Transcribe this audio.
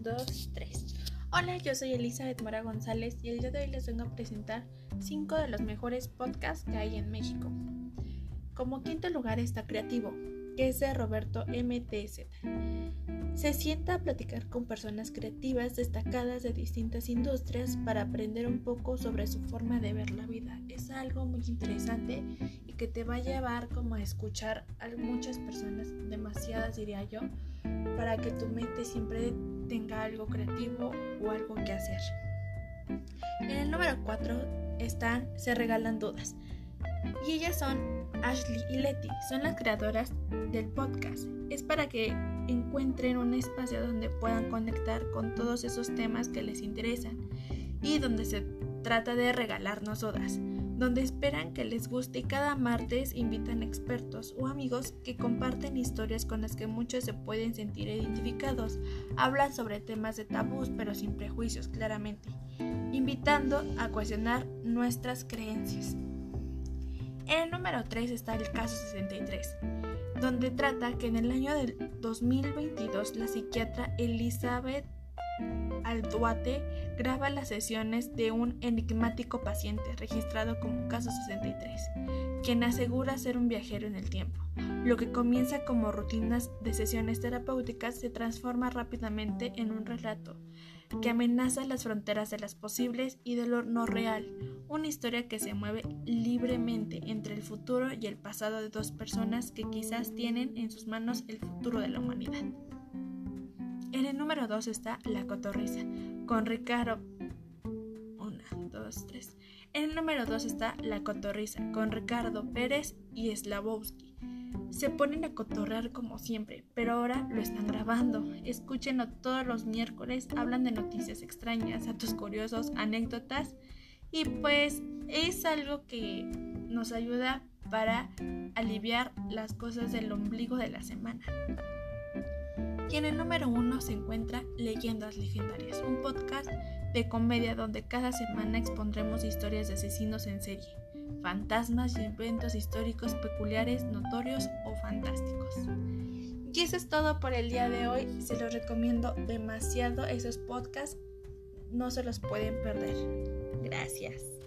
2, 3. Hola, yo soy Elizabeth Mora González y el día de hoy les vengo a presentar 5 de los mejores podcasts que hay en México. Como quinto lugar está Creativo, que es de Roberto MTZ. Se sienta a platicar con personas creativas destacadas de distintas industrias para aprender un poco sobre su forma de ver la vida. Es algo muy interesante y que te va a llevar como a escuchar a muchas personas, demasiadas diría yo, para que tu mente siempre tenga algo creativo o algo que hacer. En el número 4 están Se Regalan Dudas. Y ellas son Ashley y Letty, son las creadoras del podcast. Es para que encuentren un espacio donde puedan conectar con todos esos temas que les interesan y donde se trata de regalarnos dudas donde esperan que les guste y cada martes invitan expertos o amigos que comparten historias con las que muchos se pueden sentir identificados. Hablan sobre temas de tabús pero sin prejuicios claramente, invitando a cuestionar nuestras creencias. En el número 3 está el caso 63, donde trata que en el año del 2022 la psiquiatra Elizabeth Alduate graba las sesiones de un enigmático paciente registrado como caso 63, quien asegura ser un viajero en el tiempo. Lo que comienza como rutinas de sesiones terapéuticas se transforma rápidamente en un relato que amenaza las fronteras de las posibles y de lo no real, una historia que se mueve libremente entre el futuro y el pasado de dos personas que quizás tienen en sus manos el futuro de la humanidad. En el número 2 está La Cotorrisa, con Ricardo. 1, 2, 3. En el número 2 está La Cotorrisa, con Ricardo Pérez y Slavowski. Se ponen a cotorrear como siempre, pero ahora lo están grabando. Escúchenlo todos los miércoles, hablan de noticias extrañas, datos curiosos, anécdotas y pues es algo que nos ayuda para aliviar las cosas del ombligo de la semana. Y en el número uno se encuentra Leyendas Legendarias, un podcast de comedia donde cada semana expondremos historias de asesinos en serie, fantasmas y eventos históricos peculiares, notorios o fantásticos. Y eso es todo por el día de hoy. Se los recomiendo demasiado esos podcasts. No se los pueden perder. Gracias.